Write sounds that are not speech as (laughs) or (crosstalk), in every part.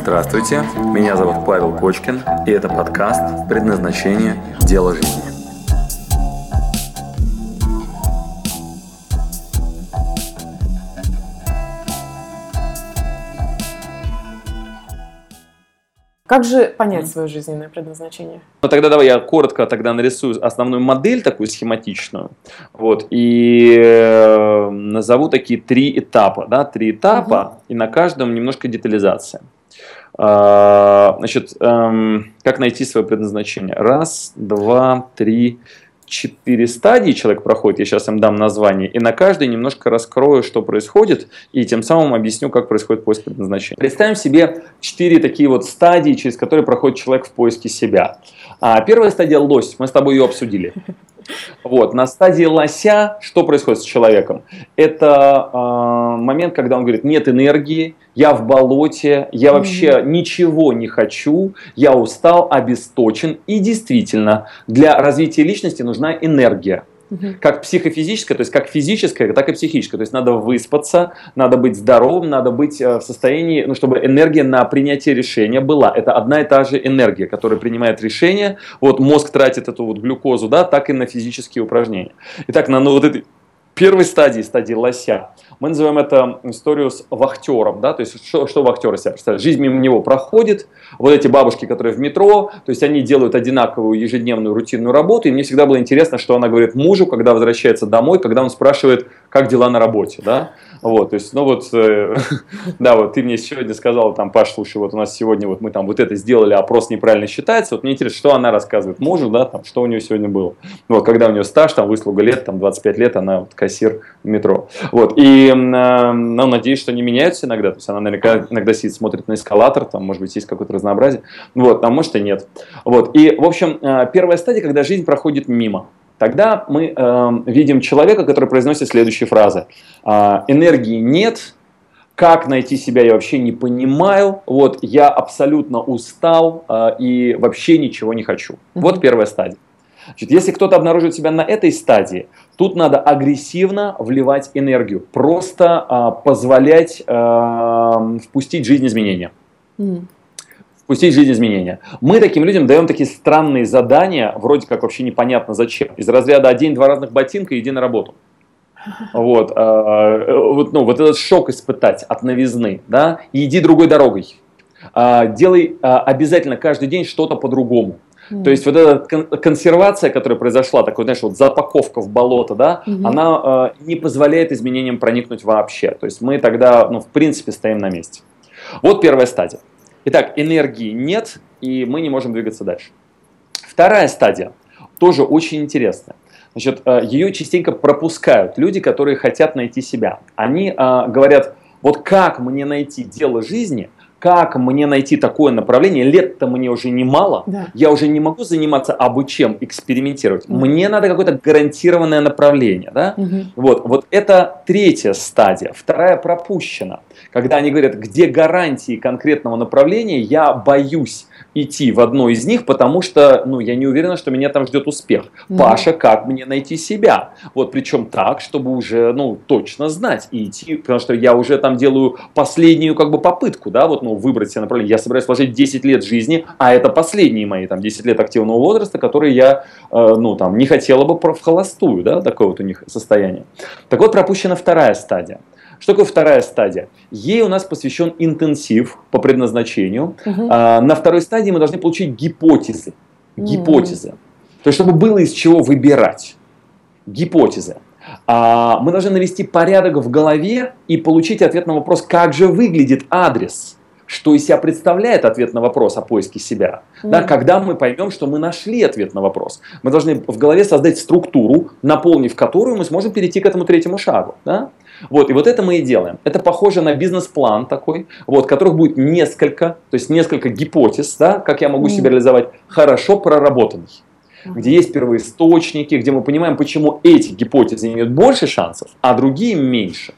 Здравствуйте, меня зовут Павел Кочкин, и это подкаст «Предназначение. Дело жизни». Как же понять свое жизненное предназначение? Ну тогда давай я коротко тогда нарисую основную модель такую схематичную, вот и э, назову такие три этапа, да, три этапа, угу. и на каждом немножко детализация. Э, значит, э, как найти свое предназначение? Раз, два, три, четыре стадии человек проходит, я сейчас им дам название, и на каждой немножко раскрою, что происходит, и тем самым объясню, как происходит поиск предназначения. Представим себе четыре такие вот стадии, через которые проходит человек в поиске себя. А, первая стадия – лось, мы с тобой ее обсудили. Вот, на стадии лося что происходит с человеком? Это э, момент, когда он говорит, нет энергии, я в болоте, я вообще mm-hmm. ничего не хочу, я устал, обесточен. И действительно, для развития личности нужна энергия. Как психофизическое, то есть как физическое, так и психическое. То есть надо выспаться, надо быть здоровым, надо быть э, в состоянии, ну, чтобы энергия на принятие решения была. Это одна и та же энергия, которая принимает решение. Вот мозг тратит эту вот глюкозу, да, так и на физические упражнения. Итак, на ну, вот этой первой стадии, стадии лося, мы называем это историю с вахтером, да, то есть что, что вахтер из себя представляет? Жизнь мимо него проходит, вот эти бабушки, которые в метро, то есть они делают одинаковую ежедневную рутинную работу, и мне всегда было интересно, что она говорит мужу, когда возвращается домой, когда он спрашивает, как дела на работе, да, вот, то есть, ну вот, э, (laughs) да, вот ты мне сегодня сказал, там, Паш, слушай, вот у нас сегодня вот мы там вот это сделали, опрос неправильно считается, вот мне интересно, что она рассказывает мужу, да, там, что у нее сегодня было, вот, когда у нее стаж, там, выслуга лет, там, 25 лет, она вот кассир метро, вот, и Э, ну, надеюсь, что они меняются иногда. То есть она наверняка иногда сидит, смотрит на эскалатор, там, может быть, есть какое-то разнообразие. Вот, а может и нет. Вот. И, в общем, э, первая стадия, когда жизнь проходит мимо. Тогда мы э, видим человека, который произносит следующие фразы. Э, энергии нет, как найти себя, я вообще не понимаю. Вот, я абсолютно устал э, и вообще ничего не хочу. Вот первая стадия. Значит, если кто-то обнаружит себя на этой стадии, тут надо агрессивно вливать энергию, просто а, позволять а, впустить жизнь изменения. Mm. Впустить жизнь изменения. Мы таким людям даем такие странные задания, вроде как вообще непонятно зачем. Из разряда одень два разных ботинка иди на работу. Вот, э, вот, ну, вот этот шок испытать от новизны, да, и иди другой дорогой. Э, делай э, обязательно каждый день что-то по-другому. Mm. То есть вот эта консервация, которая произошла, такой, знаешь, вот запаковка в болото, да, mm-hmm. она э, не позволяет изменениям проникнуть вообще. То есть мы тогда, ну, в принципе, стоим на месте. Вот первая стадия. Итак, энергии нет, и мы не можем двигаться дальше. Вторая стадия тоже очень интересная. Значит, э, ее частенько пропускают люди, которые хотят найти себя. Они э, говорят, вот как мне найти дело жизни – как мне найти такое направление? Лет-то мне уже немало, да. я уже не могу заниматься абы чем, экспериментировать. Да. Мне надо какое-то гарантированное направление. Да? Угу. Вот, вот это третья стадия. Вторая пропущена. Когда они говорят, где гарантии конкретного направления, я боюсь идти в одно из них, потому что ну, я не уверена, что меня там ждет успех. Паша, как мне найти себя? Вот причем так, чтобы уже ну, точно знать и идти, потому что я уже там делаю последнюю как бы попытку, да, вот ну, выбрать себе направление. Я собираюсь вложить 10 лет жизни, а это последние мои там 10 лет активного возраста, которые я э, ну, там, не хотела бы в холостую, да, такое вот у них состояние. Так вот, пропущена вторая стадия. Что такое вторая стадия? Ей у нас посвящен интенсив по предназначению. Угу. А, на второй стадии мы должны получить гипотезы. Гипотезы. Угу. То есть, чтобы было из чего выбирать. Гипотезы. А, мы должны навести порядок в голове и получить ответ на вопрос, как же выглядит адрес что из себя представляет ответ на вопрос о поиске себя. Mm-hmm. Да, когда мы поймем, что мы нашли ответ на вопрос, мы должны в голове создать структуру, наполнив которую мы сможем перейти к этому третьему шагу. Да? Вот, и вот это мы и делаем. Это похоже на бизнес-план такой, вот, которых будет несколько, то есть несколько гипотез, да, как я могу mm. себя реализовать, хорошо проработанный. Где есть первоисточники, где мы понимаем, почему эти гипотезы имеют больше шансов, а другие меньше.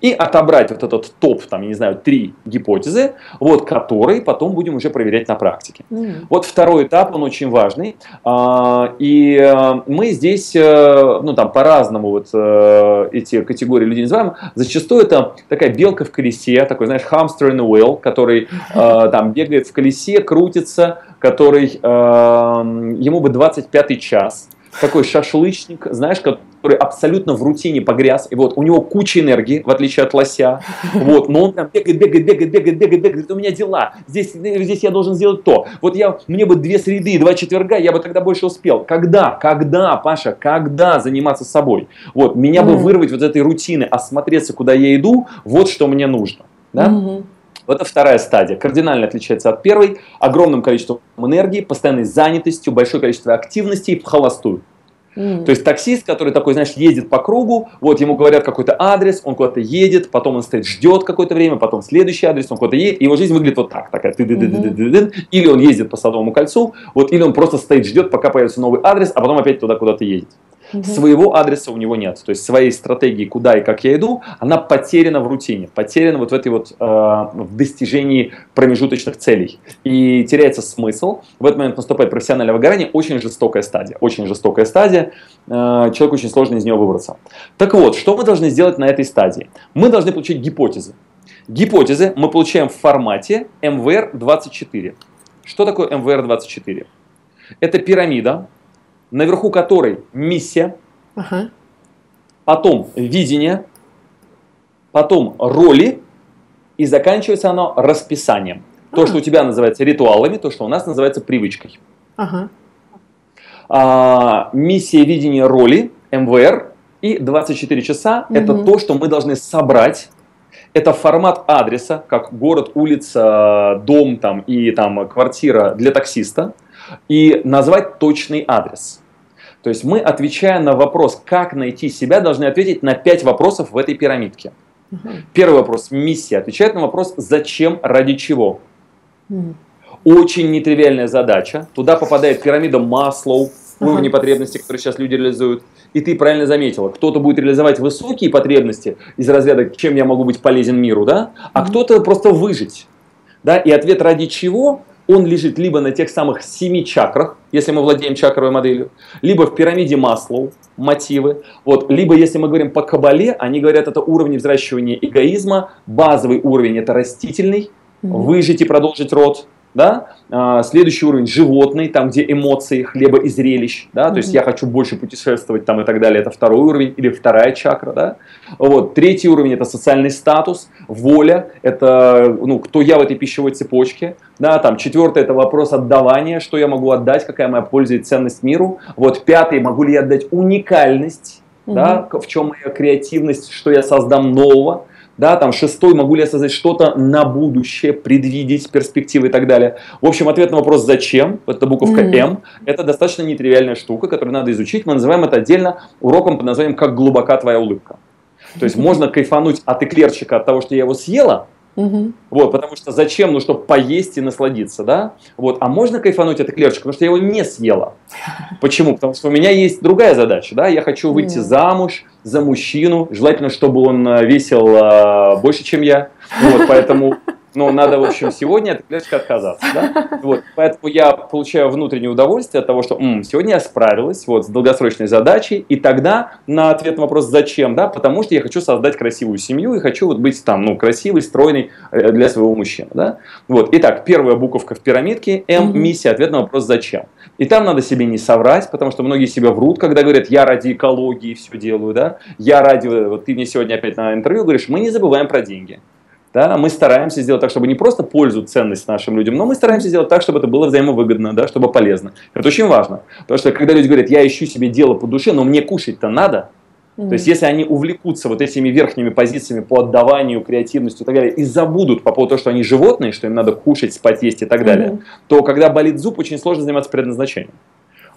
И отобрать вот этот топ, там, я не знаю, три гипотезы, вот, которые потом будем уже проверять на практике. Mm. Вот второй этап, он очень важный, а, и э, мы здесь, э, ну, там, по-разному вот э, эти категории людей называем, зачастую это такая белка в колесе, такой, знаешь, hamster in a wheel, который (laughs) там бегает в колесе, крутится, который, ему бы 25 час, такой шашлычник, знаешь, который абсолютно в рутине погряз, и вот у него куча энергии, в отличие от лося, (laughs) вот, но он там бегает, бегает, бегает, бегает, бегает, бегает, говорит, у меня дела, здесь, здесь я должен сделать то, вот я, мне бы две среды, два четверга, я бы тогда больше успел. Когда, когда, Паша, когда заниматься собой? Вот, меня mm. бы вырвать вот этой рутины, осмотреться, куда я иду, вот что мне нужно, да? Mm-hmm. Вот это вторая стадия. Кардинально отличается от первой. Огромным количеством энергии, постоянной занятостью, большое количество активности в холостую. Mm. То есть таксист, который такой, знаешь, ездит по кругу, вот ему говорят какой-то адрес, он куда-то едет, потом он стоит, ждет какое-то время, потом следующий адрес, он куда-то едет, и его жизнь выглядит вот так, такая, ты -ды -ды -ды -ды -ды, или он ездит по Садовому кольцу, вот, или он просто стоит, ждет, пока появится новый адрес, а потом опять туда куда-то едет. Своего адреса у него нет. То есть своей стратегии, куда и как я иду, она потеряна в рутине, потеряна вот в этой вот э, в достижении промежуточных целей. И теряется смысл. В этот момент наступает профессиональное выгорание, очень жестокая стадия. Очень жестокая стадия. Э, человеку очень сложно из нее выбраться. Так вот, что мы должны сделать на этой стадии? Мы должны получить гипотезы. Гипотезы мы получаем в формате МВР-24. Что такое МВР-24? Это пирамида, наверху которой миссия, ага. потом видение, потом роли, и заканчивается оно расписанием. То, ага. что у тебя называется ритуалами, то, что у нас называется привычкой. Ага. А, миссия, видение, роли, МВР и 24 часа угу. это то, что мы должны собрать. Это формат адреса, как город, улица, дом там, и там, квартира для таксиста, и назвать точный адрес. То есть мы, отвечая на вопрос, как найти себя, должны ответить на пять вопросов в этой пирамидке. Угу. Первый вопрос – миссия. Отвечает на вопрос «зачем, ради чего?». Угу. Очень нетривиальная задача. Туда попадает пирамида Маслоу, уровни ага. потребностей, которые сейчас люди реализуют. И ты правильно заметила, кто-то будет реализовать высокие потребности из разряда «чем я могу быть полезен миру», да? а угу. кто-то просто выжить. Да? И ответ «ради чего?» Он лежит либо на тех самых семи чакрах, если мы владеем чакровой моделью, либо в пирамиде Маслоу, мотивы, вот, либо если мы говорим по Кабале, они говорят, это уровни взращивания эгоизма, базовый уровень это растительный, выжить и продолжить род, да? А, следующий уровень животный, там где эмоции, хлеба и зрелищ, да, то есть я хочу больше путешествовать там и так далее, это второй уровень или вторая чакра, да. Вот. Третий уровень это социальный статус, воля, это ну кто я в этой пищевой цепочке, да, там четвертый это вопрос отдавания, что я могу отдать, какая моя польза и ценность миру, вот пятый могу ли я отдать уникальность, угу. да, в чем моя креативность, что я создам нового, да, там шестой, могу ли я создать что-то на будущее, предвидеть перспективы и так далее. В общем, ответ на вопрос «зачем?», это буковка mm-hmm. «М», это достаточно нетривиальная штука, которую надо изучить. Мы называем это отдельно уроком под названием «Как глубока твоя улыбка». То есть можно кайфануть от эклерчика, от того, что я его съела, Угу. Вот, потому что зачем? Ну, чтобы поесть и насладиться, да? Вот, а можно кайфануть от эклерчика, потому что я его не съела. Почему? Потому что у меня есть другая задача, да? Я хочу выйти mm. замуж за мужчину, желательно, чтобы он э, весил э, больше, чем я. Вот, поэтому но надо, в общем, сегодня от клеточки отказаться. Да? Вот, поэтому я получаю внутреннее удовольствие от того, что М, сегодня я справилась вот, с долгосрочной задачей, и тогда на ответ на вопрос «зачем?», да, потому что я хочу создать красивую семью и хочу вот быть там, ну, красивой, стройной э, для своего мужчины. Да? Вот. Итак, первая буковка в пирамидке М – миссия, ответ на вопрос «зачем?». И там надо себе не соврать, потому что многие себя врут, когда говорят «я ради экологии все делаю», да, «я ради…» Вот ты мне сегодня опять на интервью говоришь, мы не забываем про деньги. Да, мы стараемся сделать так, чтобы не просто пользу, ценность нашим людям, но мы стараемся сделать так, чтобы это было взаимовыгодно, да, чтобы полезно. Это очень важно. Потому что когда люди говорят, я ищу себе дело по душе, но мне кушать-то надо, mm-hmm. то есть если они увлекутся вот этими верхними позициями по отдаванию, креативности и так далее, и забудут по поводу того, что они животные, что им надо кушать, спать, есть и так далее, mm-hmm. то когда болит зуб, очень сложно заниматься предназначением.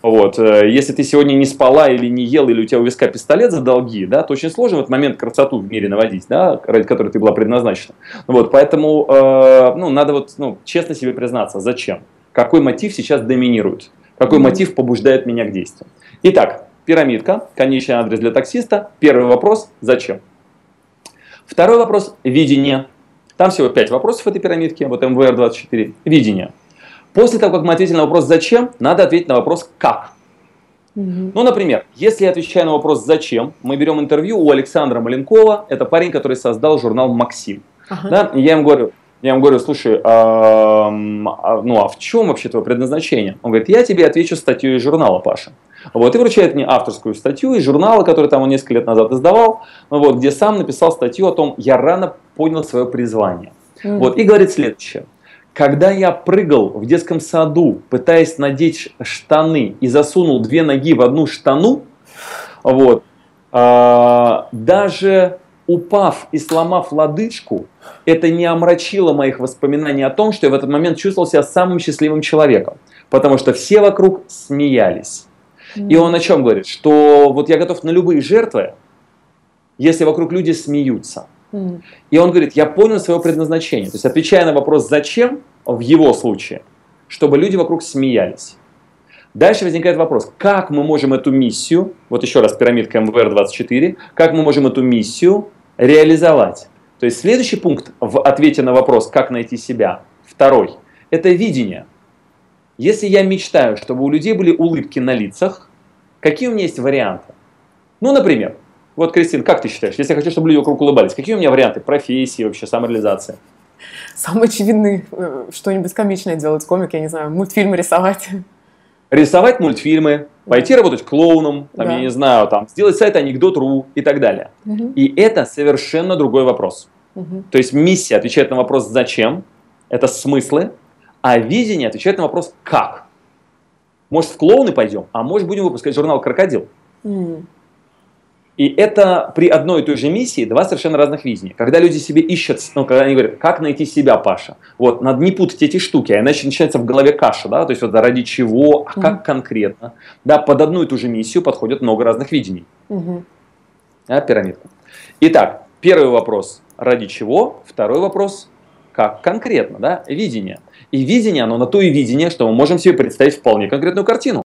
Вот. Э, если ты сегодня не спала или не ел, или у тебя у виска пистолет за долги, да, то очень сложно в этот момент красоту в мире наводить, да, ради которой ты была предназначена. Вот. Поэтому э, ну, надо вот, ну, честно себе признаться, зачем? Какой мотив сейчас доминирует? Какой мотив побуждает меня к действию? Итак, пирамидка, конечный адрес для таксиста. Первый вопрос – зачем? Второй вопрос – видение. Там всего пять вопросов в этой пирамидке, вот МВР-24, видение. После того, как мы ответили на вопрос «зачем», надо ответить на вопрос «как». Угу. Ну, например, если я отвечаю на вопрос «зачем?», мы берем интервью у Александра Маленкова, это парень, который создал журнал «Максим». Ага. Да, я им говорю, я ему говорю, слушай, а, ну а в чем вообще твое предназначение? Он говорит, я тебе отвечу статью из журнала, Паша. Вот, и вручает мне авторскую статью из журнала, который там он несколько лет назад издавал, вот, где сам написал статью о том, я рано понял свое призвание. Mm. Вот, и говорит следующее. Когда я прыгал в детском саду, пытаясь надеть штаны и засунул две ноги в одну штану, вот, а, даже упав и сломав лодыжку, это не омрачило моих воспоминаний о том, что я в этот момент чувствовал себя самым счастливым человеком, потому что все вокруг смеялись. И он о чем говорит? Что вот я готов на любые жертвы, если вокруг люди смеются. И он говорит, я понял свое предназначение. То есть, отвечая на вопрос «зачем?», в его случае, чтобы люди вокруг смеялись. Дальше возникает вопрос, как мы можем эту миссию, вот еще раз пирамидка МВР-24, как мы можем эту миссию реализовать? То есть следующий пункт в ответе на вопрос, как найти себя, второй, это видение. Если я мечтаю, чтобы у людей были улыбки на лицах, какие у меня есть варианты? Ну, например, вот, Кристин, как ты считаешь, если я хочу, чтобы люди вокруг улыбались, какие у меня варианты профессии, вообще самореализации? Самый очевидный, э, что-нибудь комичное делать, комик, я не знаю, мультфильмы рисовать. Рисовать мультфильмы, пойти работать клоуном, там, да. я не знаю, там, сделать сайт анекдот.ру и так далее. Угу. И это совершенно другой вопрос. Угу. То есть миссия отвечает на вопрос «зачем?», это смыслы, а видение отвечает на вопрос «как?». Может, в клоуны пойдем, а может, будем выпускать журнал «Крокодил». Mm. И это при одной и той же миссии два совершенно разных видения. Когда люди себе ищут, ну, когда они говорят, как найти себя, Паша, вот, надо не путать эти штуки, а иначе начинается в голове каша, да, то есть вот ради чего, а как конкретно. Да, под одну и ту же миссию подходит много разных видений. Mm-hmm. А, пирамидка. Итак, первый вопрос, ради чего, второй вопрос, как конкретно, да, видение. И видение, оно на то и видение, что мы можем себе представить вполне конкретную картину.